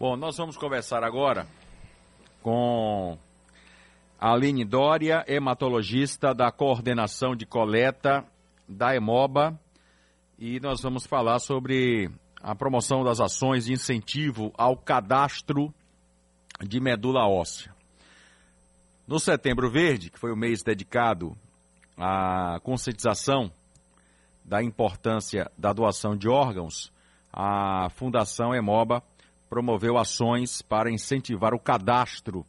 Bom, nós vamos conversar agora com a Aline Dória, hematologista da coordenação de coleta da Emoba, e nós vamos falar sobre a promoção das ações de incentivo ao cadastro de medula óssea. No Setembro Verde, que foi o mês dedicado à conscientização da importância da doação de órgãos, a Fundação Emoba promoveu ações para incentivar o cadastro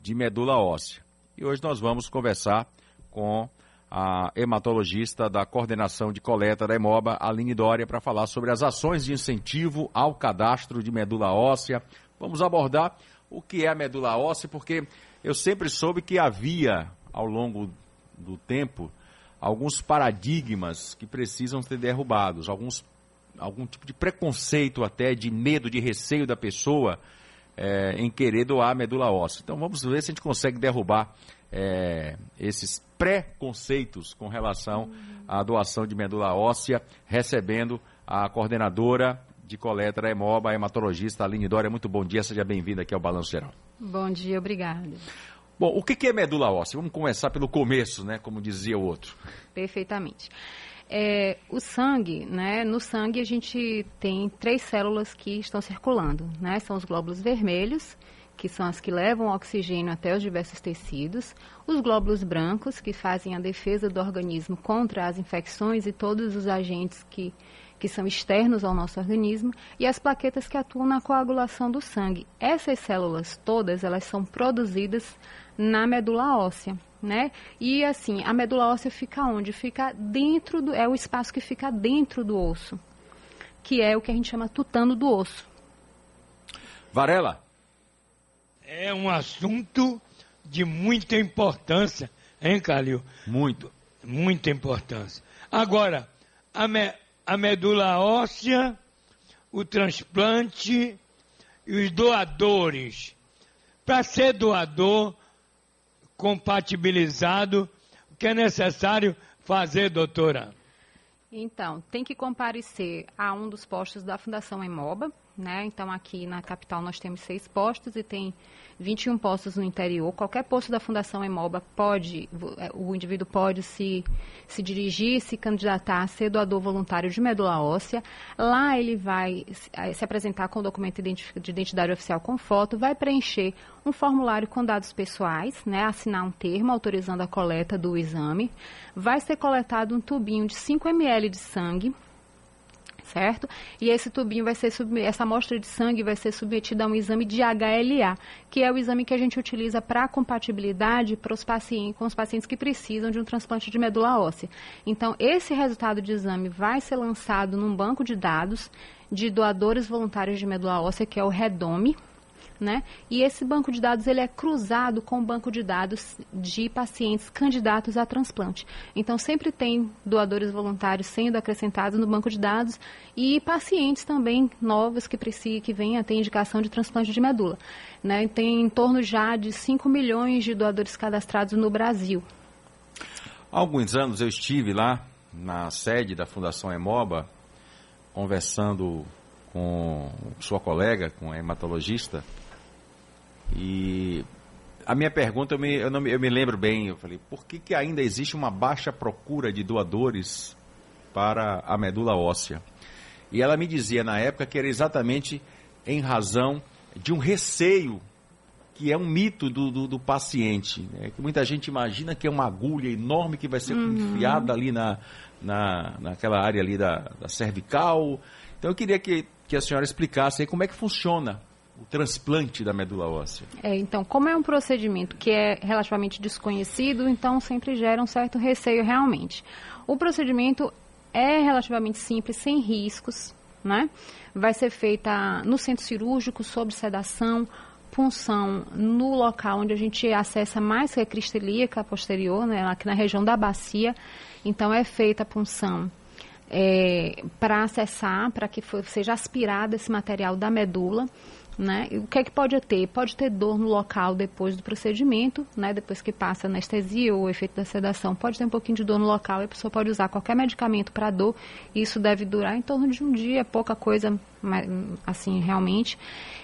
de medula óssea. E hoje nós vamos conversar com a hematologista da coordenação de coleta da Emoba, Aline Dória, para falar sobre as ações de incentivo ao cadastro de medula óssea. Vamos abordar o que é a medula óssea, porque eu sempre soube que havia, ao longo do tempo, alguns paradigmas que precisam ser derrubados, alguns algum tipo de preconceito até, de medo, de receio da pessoa é, em querer doar medula óssea. Então vamos ver se a gente consegue derrubar é, esses preconceitos com relação à doação de medula óssea, recebendo a coordenadora de coleta da Emoba, a hematologista Aline Dória. Muito bom dia, seja bem-vinda aqui ao Balanço Geral. Bom dia, obrigada. Bom, o que é medula óssea? Vamos começar pelo começo, né? Como dizia o outro. Perfeitamente. É, o sangue, né? No sangue a gente tem três células que estão circulando, né? São os glóbulos vermelhos, que são as que levam oxigênio até os diversos tecidos, os glóbulos brancos, que fazem a defesa do organismo contra as infecções e todos os agentes que, que são externos ao nosso organismo, e as plaquetas que atuam na coagulação do sangue. Essas células todas, elas são produzidas na medula óssea né? E assim, a medula óssea fica onde? Fica dentro do. É o espaço que fica dentro do osso, que é o que a gente chama tutano do osso. Varela. É um assunto de muita importância, hein, Calil? Muito. Muita importância. Agora, a, me, a medula óssea, o transplante e os doadores. Para ser doador, compatibilizado. O que é necessário fazer, doutora? Então, tem que comparecer a um dos postos da Fundação Emoba, né? Então, aqui na capital nós temos seis postos e tem 21 postos no interior. Qualquer posto da Fundação Emoba pode, é, o indivíduo pode se, se dirigir, se candidatar a ser doador voluntário de medula óssea. Lá ele vai é, se apresentar com o documento de identidade oficial com foto, vai preencher um formulário com dados pessoais, né, assinar um termo autorizando a coleta do exame. Vai ser coletado um tubinho de 5 ml de sangue certo? E esse tubinho vai ser essa amostra de sangue vai ser submetida a um exame de HLA, que é o exame que a gente utiliza para compatibilidade para os pacientes, com os pacientes que precisam de um transplante de medula óssea. Então, esse resultado de exame vai ser lançado num banco de dados de doadores voluntários de medula óssea, que é o REDOME, né? E esse banco de dados ele é cruzado com o banco de dados de pacientes candidatos a transplante. Então sempre tem doadores voluntários sendo acrescentados no banco de dados e pacientes também novos que precisam que venham a ter indicação de transplante de medula. Né? Tem em torno já de 5 milhões de doadores cadastrados no Brasil. Há alguns anos eu estive lá na sede da Fundação Emoba conversando com sua colega, com a hematologista, e a minha pergunta, eu me, eu, não, eu me lembro bem, eu falei, por que, que ainda existe uma baixa procura de doadores para a medula óssea? E ela me dizia na época que era exatamente em razão de um receio que é um mito do, do, do paciente. Né? Que muita gente imagina que é uma agulha enorme que vai ser uhum. enfiada ali na, na, naquela área ali da, da cervical. Então eu queria que, que a senhora explicasse aí como é que funciona o transplante da medula óssea? É, então, como é um procedimento que é relativamente desconhecido, então sempre gera um certo receio realmente. O procedimento é relativamente simples, sem riscos, né? Vai ser feita no centro cirúrgico, sob sedação, punção no local onde a gente acessa mais que a cristalíaca posterior, né, aqui na região da bacia. Então, é feita a punção é, para acessar, para que for, seja aspirado esse material da medula Né? O que é que pode ter? Pode ter dor no local depois do procedimento, né? depois que passa anestesia ou o efeito da sedação. Pode ter um pouquinho de dor no local e a pessoa pode usar qualquer medicamento para dor. Isso deve durar em torno de um dia, pouca coisa, assim, realmente.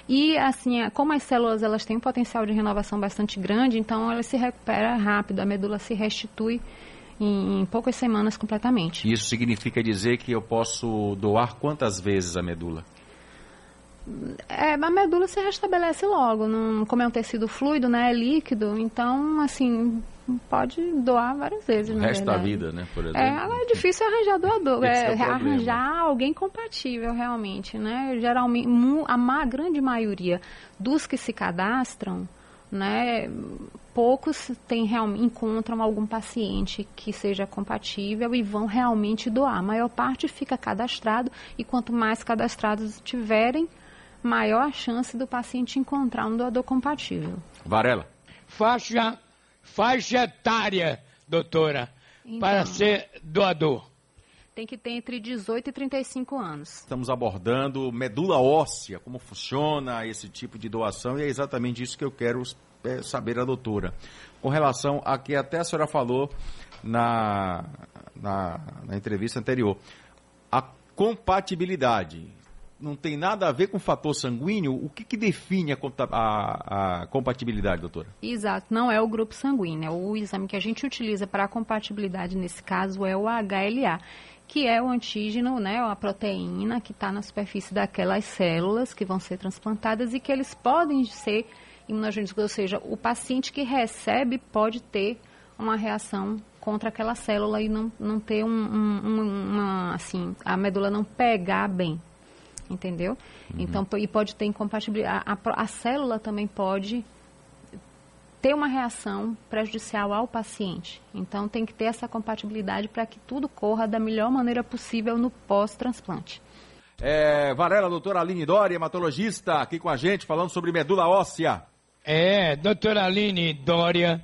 E, assim, como as células elas têm um potencial de renovação bastante grande, então ela se recupera rápido, a medula se restitui em, em poucas semanas completamente. Isso significa dizer que eu posso doar quantas vezes a medula? É, a medula se restabelece logo, não, como é um tecido fluido, né, é líquido, então, assim, pode doar várias vezes, O resto da vida, né, por exemplo. É, é difícil arranjar doador, é, é arranjar alguém compatível, realmente, né, geralmente, a grande maioria dos que se cadastram, né, poucos tem, encontram algum paciente que seja compatível e vão realmente doar. A maior parte fica cadastrado e quanto mais cadastrados tiverem, maior a chance do paciente encontrar um doador compatível. Varela. Faixa, faixa etária, doutora, então, para ser doador. Tem que ter entre 18 e 35 anos. Estamos abordando medula óssea, como funciona esse tipo de doação, e é exatamente isso que eu quero é, saber da doutora. Com relação a que até a senhora falou na, na, na entrevista anterior, a compatibilidade não tem nada a ver com o fator sanguíneo, o que, que define a, a, a, compatibilidade, doutora? Exato, não é o grupo sanguíneo. O exame que a gente utiliza para a compatibilidade nesse caso é o HLA, que é o antígeno, né, a proteína que está na superfície daquelas células que vão ser transplantadas e que eles podem ser imunogênicos, ou seja, o paciente que recebe pode ter uma reação contra aquela célula e não, não ter um, um, uma, assim, a medula não pegar bem, entendeu? Uhum. Então, e pode ter incompatibilidade. A, a, a, célula também pode ter uma reação prejudicial ao paciente. Então, tem que ter essa compatibilidade para que tudo corra da melhor maneira possível no pós-transplante. É, Varela, doutora Aline Dori, hematologista, aqui com a gente, falando sobre medula óssea. É, doutora Aline Dória,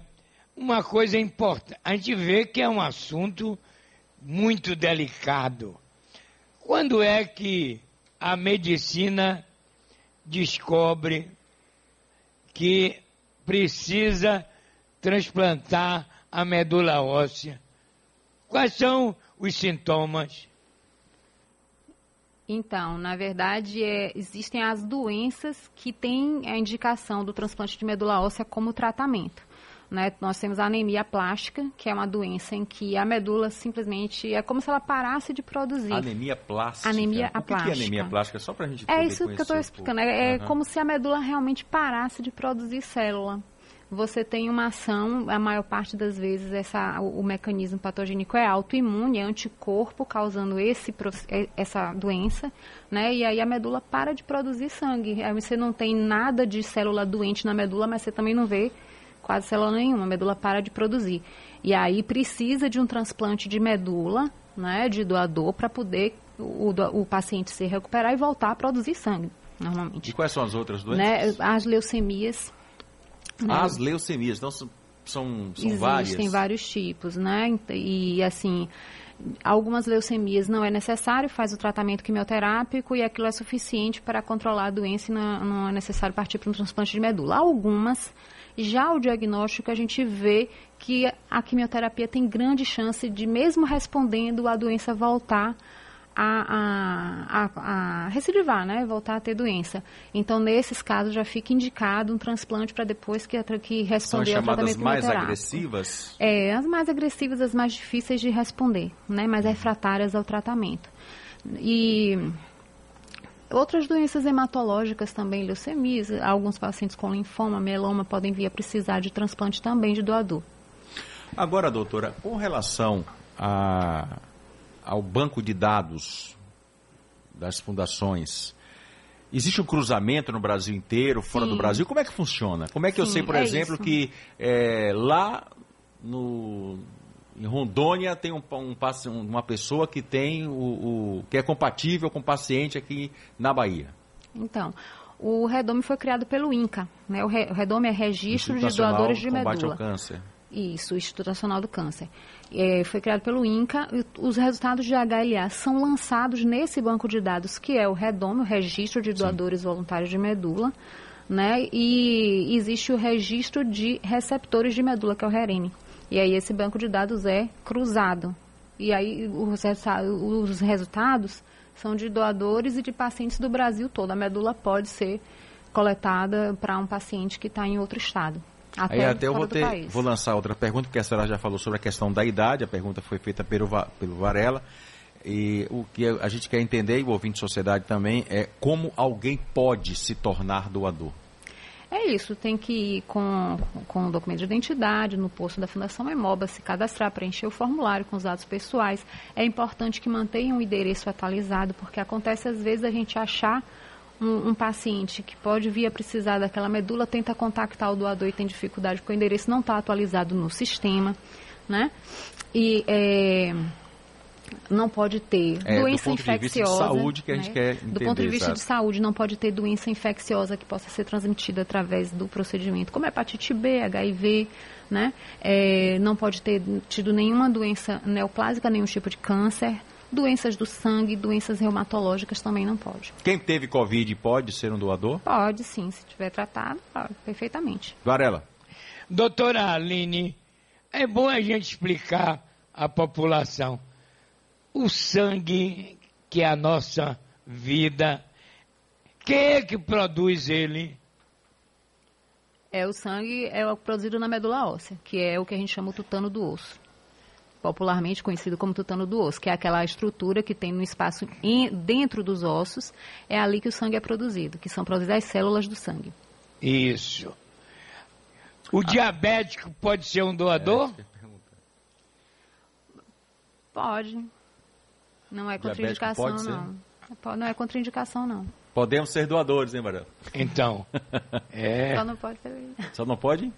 uma coisa importante. A gente vê que é um assunto muito delicado. Quando é que a medicina descobre que precisa transplantar a medula óssea. Quais são os sintomas? Então, na verdade, é, existem as doenças que têm a indicação do transplante de medula óssea como tratamento. Né? Nós temos a anemia plástica, que é uma doença em que a medula simplesmente é como se ela parasse de produzir. Anemia plástica? Anemia o que plástica. Que é anemia plástica? Só para a gente É isso que eu estou explicando. É, é uhum. como se a medula realmente parasse de produzir célula você tem uma ação, a maior parte das vezes essa, o, o mecanismo patogênico é autoimune, é anticorpo causando esse, é, essa doença, né? E aí a medula para de produzir sangue. Aí você não tem nada de célula doente na medula, mas você também não vê quase célula nenhuma, a medula para de produzir. E aí precisa de um transplante de medula, né, de doador, para poder o, o, paciente se recuperar e voltar a produzir sangue, normalmente. E quais são as outras doenças? Né, as leucemias. Né? As leucemias, então são, são, são Existem várias? Existem vários tipos, né, e assim algumas leucemias não é necessário, faz o tratamento quimioterápico e aquilo é suficiente para controlar a doença e não, não é necessário partir para um transplante de medula. Algumas já o diagnóstico, a gente vê que a quimioterapia tem grande chance de, mesmo respondendo, a doença voltar a, a, a, a, recidivar, né? Voltar a ter doença. Então, nesses casos, já fica indicado um transplante para depois que, que responder ao tratamento São mais agressivas? É, as mais agressivas, as mais difíceis de responder, né? Mais refratárias ao tratamento. E Outras doenças hematológicas também, leucemias, alguns pacientes com linfoma, meloma podem vir a precisar de transplante também de doador. Agora, doutora, com relação a, ao banco de dados das fundações, existe um cruzamento no Brasil inteiro, fora Sim. do Brasil? Como é que funciona? Como é que Sim, eu sei, por é exemplo, isso. que é, lá no, em Rondônia tem um, um, uma pessoa que tem o, o, que é compatível com o paciente aqui na Bahia. Então, o Redome foi criado pelo INCA, né? O Redome é Registro de Doadores de Combate Medula. ao Câncer. Isso, o Instituto Nacional do Câncer. É, foi criado pelo INCA. Os resultados de HLA são lançados nesse banco de dados, que é o REDOM, o Registro de Doadores Sim. Voluntários de Medula. Né? E existe o registro de receptores de medula, que é o RERENE. E aí esse banco de dados é cruzado. E aí os, os resultados são de doadores e de pacientes do Brasil todo. A medula pode ser coletada para um paciente que está em outro estado. Até Aí até eu vou, ter, vou lançar outra pergunta, porque a senhora já falou sobre a questão da idade, a pergunta foi feita pelo, pelo Varela. E o que a gente quer entender, e o ouvinte de sociedade também, é como alguém pode se tornar doador. É isso, tem que ir com, com o documento de identidade no posto da Fundação Emoba, se cadastrar, preencher o formulário com os dados pessoais. É importante que mantenha um endereço atualizado, porque acontece às vezes a gente achar um, um, paciente que pode vir a precisar daquela medula tenta contactar o doador e tem dificuldade porque o endereço não está atualizado no sistema, né? E é, não pode ter é, doença infecciosa. De saúde que a gente né? quer entender, Do ponto de vista de saúde, não pode ter doença infecciosa que possa ser transmitida através do procedimento, como hepatite B, HIV, né? É, não pode ter tido nenhuma doença neoplásica, nenhum tipo de câncer. Doenças do sangue, doenças reumatológicas também não pode. Quem teve Covid pode ser um doador? Pode, sim. Se tiver tratado, pode, perfeitamente. Varela. Doutora Aline, é bom a gente explicar à população o sangue que é a nossa vida. Quem é que produz ele? É o sangue, é o produzido na medula óssea, que é o que a gente chama o tutano do osso popularmente conhecido como tutano do osso, que é aquela estrutura que tem no espaço em, dentro dos ossos, é ali que o sangue é produzido, que são produzidas as células do sangue. Isso. O ah. diabético pode ser um doador? É, pode. Não é contraindicação, não. Não é contraindicação, não. Podemos ser doadores, hein, Maria? Então. é... Só não pode ser. Só não pode?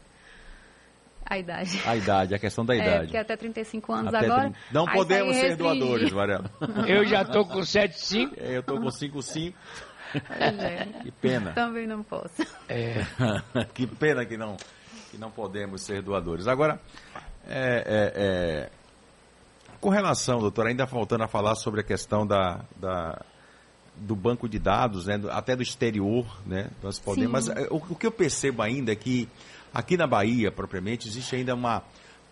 A idade. A idade, a questão da é, idade. É, porque até 35 anos até agora. 30... Não podemos ser doadores, Varela. Eu já estou com 7,5. É, eu estou com 5,5. É. Que pena. Também não posso. É. que pena que não, que não podemos ser doadores. Agora, é, é, é, com relação, doutor, ainda faltando a falar sobre a questão da, da do banco de dados, né, até do exterior, né, nós podemos. Sim. Mas o, o que eu percebo ainda é que Aqui na Bahia, propriamente, existe ainda uma,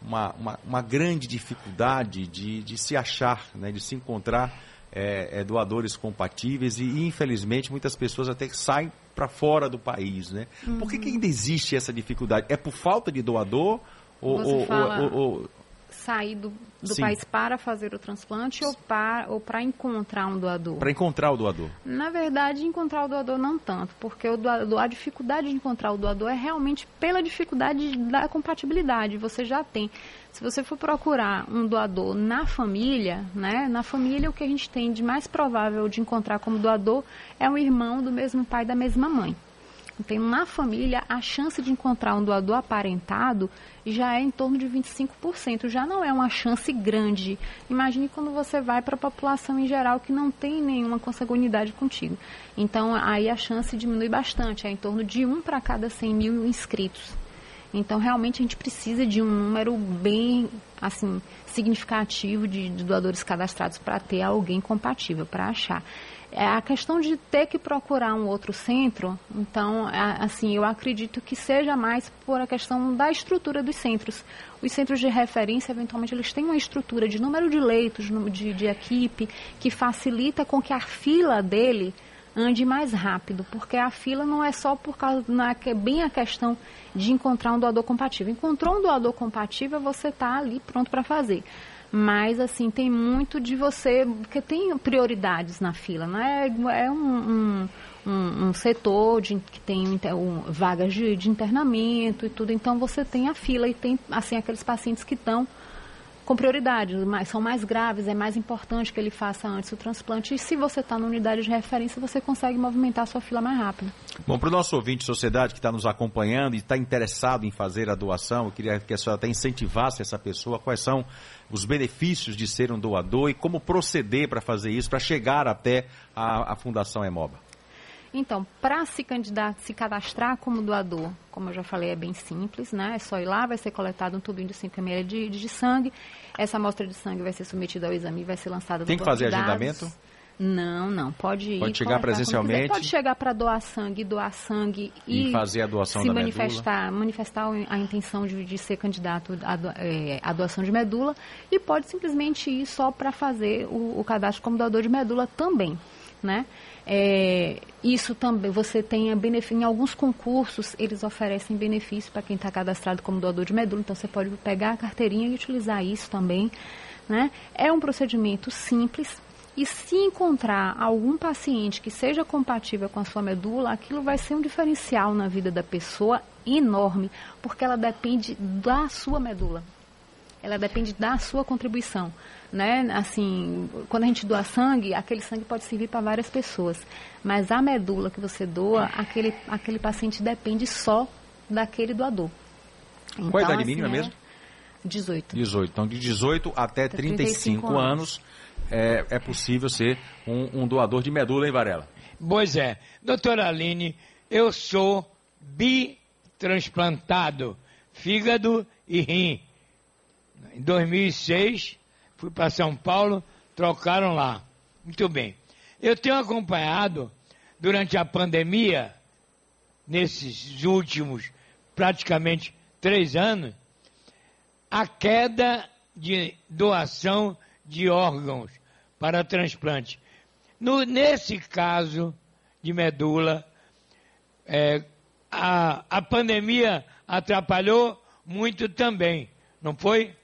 uma, uma, uma grande dificuldade de, de se achar, né, de se encontrar é, é, doadores compatíveis e, infelizmente, muitas pessoas até saem para fora do país. Né? Uhum. Por que, que, ainda existe essa dificuldade? É por falta de doador? Ou, ou, ou, ou, sair do, do país para fazer o transplante ou para, ou para encontrar um doador? Para encontrar o doador. Na verdade, encontrar o doador não tanto, porque o doador, a dificuldade de encontrar o doador é realmente pela dificuldade da compatibilidade. Você já tem. Se você for procurar um doador na família, né, na família o que a gente tem de mais provável de encontrar como doador é um irmão do mesmo pai da mesma mãe. Então, na família, a chance de encontrar um doador aparentado já é em torno de 25%. Já não é uma chance grande. Imagine quando você vai para a população em geral que não tem nenhuma consanguinidade contigo. Então, aí a chance diminui bastante. É em torno de um para cada 100 mil inscritos. Então, realmente, a gente precisa de um número bem, assim, significativo de, de doadores cadastrados para ter alguém compatível, para achar. É a questão de ter que procurar um outro centro, então, é, assim, eu acredito que seja mais por a questão da estrutura dos centros. Os centros de referência, eventualmente, eles têm uma estrutura de número de leitos, de, de equipe, que facilita com que a fila dele ande mais rápido, porque a fila não é só por causa, não é bem a questão de encontrar um doador compatível. Encontrou um doador compatível, você está ali pronto para fazer. Mas, assim, tem muito de você, porque tem prioridades na fila, não é? É um, um, um, um setor de, que tem um, vagas de, de internamento e tudo, então você tem a fila e tem, assim, aqueles pacientes que estão com prioridade, mas são mais graves, é mais importante que ele faça antes o transplante. E se você está na unidade de referência, você consegue movimentar a sua fila mais rápido. Bom, para o nosso ouvinte de sociedade que está nos acompanhando e está interessado em fazer a doação, eu queria que a senhora até incentivasse essa pessoa, quais são os benefícios de ser um doador e como proceder para fazer isso, para chegar até a, a Fundação Emoba. Então, para se candidatar, se cadastrar como doador, como eu já falei, é bem simples, né? É só ir lá, vai ser coletado um tubinho de 5 ml de, de, sangue. Essa amostra de sangue vai ser submetida ao exame e vai ser lançada Tem que fazer agendamento? Não, não. Pode ir. Pode chegar presencialmente. Pode chegar para doar sangue, doar sangue e, e fazer a doação se da manifestar, medula. manifestar a intenção de, de ser candidato à, é, à, doação de medula e pode simplesmente ir só para fazer o, o cadastro como doador de medula também, né? É, isso também, você tem benefício, em alguns concursos, eles oferecem benefício para quem está cadastrado como doador de medula, então você pode pegar a carteirinha e utilizar isso também. Né? É um procedimento simples, e se encontrar algum paciente que seja compatível com a sua medula, aquilo vai ser um diferencial na vida da pessoa enorme, porque ela depende da sua medula. Ela depende da sua contribuição, né? Assim, quando a gente doa sangue, aquele sangue pode servir para várias pessoas, mas a medula que você doa, aquele aquele paciente depende só daquele doador. Então, Qual a idade assim, mínima é mesmo? 18. 18. Então, de 18 até 35, 35 anos, anos é, é possível ser um, um, doador de medula, hein, Varela? Pois é. Doutora Aline, eu sou bitransplantado, fígado e rim. Em 2006, fui para São Paulo, trocaram lá. Muito bem. Eu tenho acompanhado, durante a pandemia, nesses últimos praticamente três anos, a queda de doação de órgãos para transplante. No, nesse caso de medula, é, a, a pandemia atrapalhou muito também, não foi?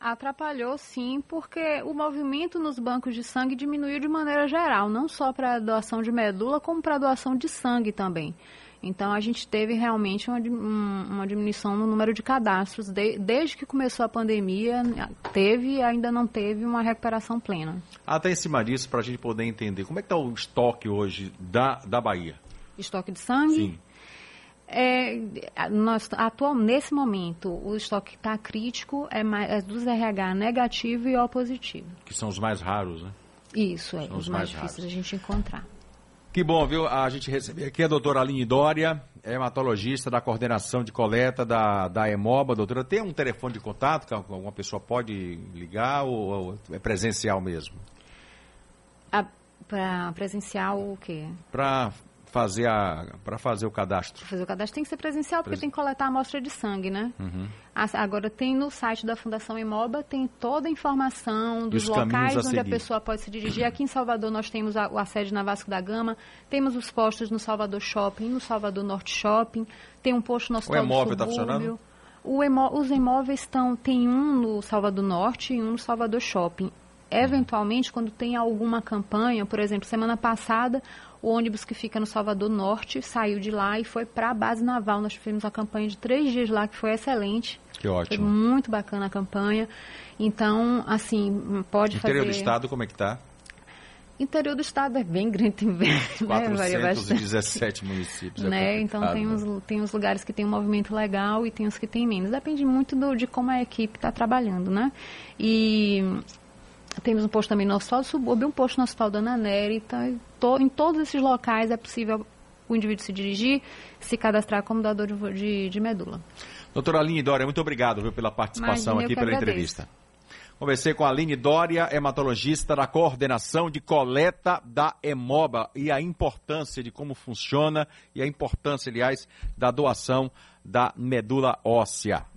Atrapalhou sim, porque o movimento nos bancos de sangue diminuiu de maneira geral, não só para doação de medula, como para doação de sangue também. Então, a gente teve realmente uma, uma diminuição no número de cadastros. De, desde que começou a pandemia, teve e ainda não teve uma recuperação plena. Até em cima disso, para a gente poder entender, como é que está o estoque hoje da, da Bahia? Estoque de sangue? Sim. É, nós, atual, nesse momento, o estoque está crítico, é, mais, é dos RH negativo e O positivo. Que são os mais raros, né? Isso, é, são os, os mais, mais difíceis a gente encontrar. Que bom, viu? A gente recebeu aqui a doutora Aline Dória, hematologista da coordenação de coleta da, da EMOBA. Doutora, tem um telefone de contato que alguma pessoa pode ligar ou, ou é presencial mesmo? Para presencial o quê? Para fazer a para fazer o cadastro? Fazer o cadastro tem que ser presencial porque Pres... tem que coletar a amostra de sangue, né? Uhum. Agora tem no site da Fundação Imoba tem toda a informação dos, dos locais a onde a pessoa pode se dirigir. Aqui em Salvador nós temos a, a sede na Vasco da Gama, temos os postos no Salvador Shopping, no Salvador Norte Shopping, tem um posto no Hospital o imóvel está funcionando? Emo, os imóveis estão, tem um no Salvador Norte e um no Salvador Shopping. Eventualmente, quando tem alguma campanha, por exemplo, semana passada, o ônibus que fica no Salvador Norte saiu de lá e foi para a base naval. Nós fizemos a campanha de três dias lá, que foi excelente. Que ótimo. Foi muito bacana a campanha. Então, assim, pode Interior fazer... do estado, como é que está? Interior do estado é bem grande também. 417 né? municípios. É né? Então tem os, né? tem os lugares que tem um movimento legal e tem os que tem menos. Depende muito do, de como a equipe está trabalhando, né? E temos um posto também no Hospital do Subúrbio, um posto no Hospital da Nery. Então, to, em todos esses locais é possível o indivíduo se dirigir, se cadastrar como doador de, de, de medula. Doutora Aline Dória, muito obrigado viu, pela participação Imagina, aqui, pela agradeço. entrevista. Conversei com a Aline Dória, hematologista da coordenação de coleta da Hemoba e a importância de como funciona e a importância, aliás, da doação da medula óssea.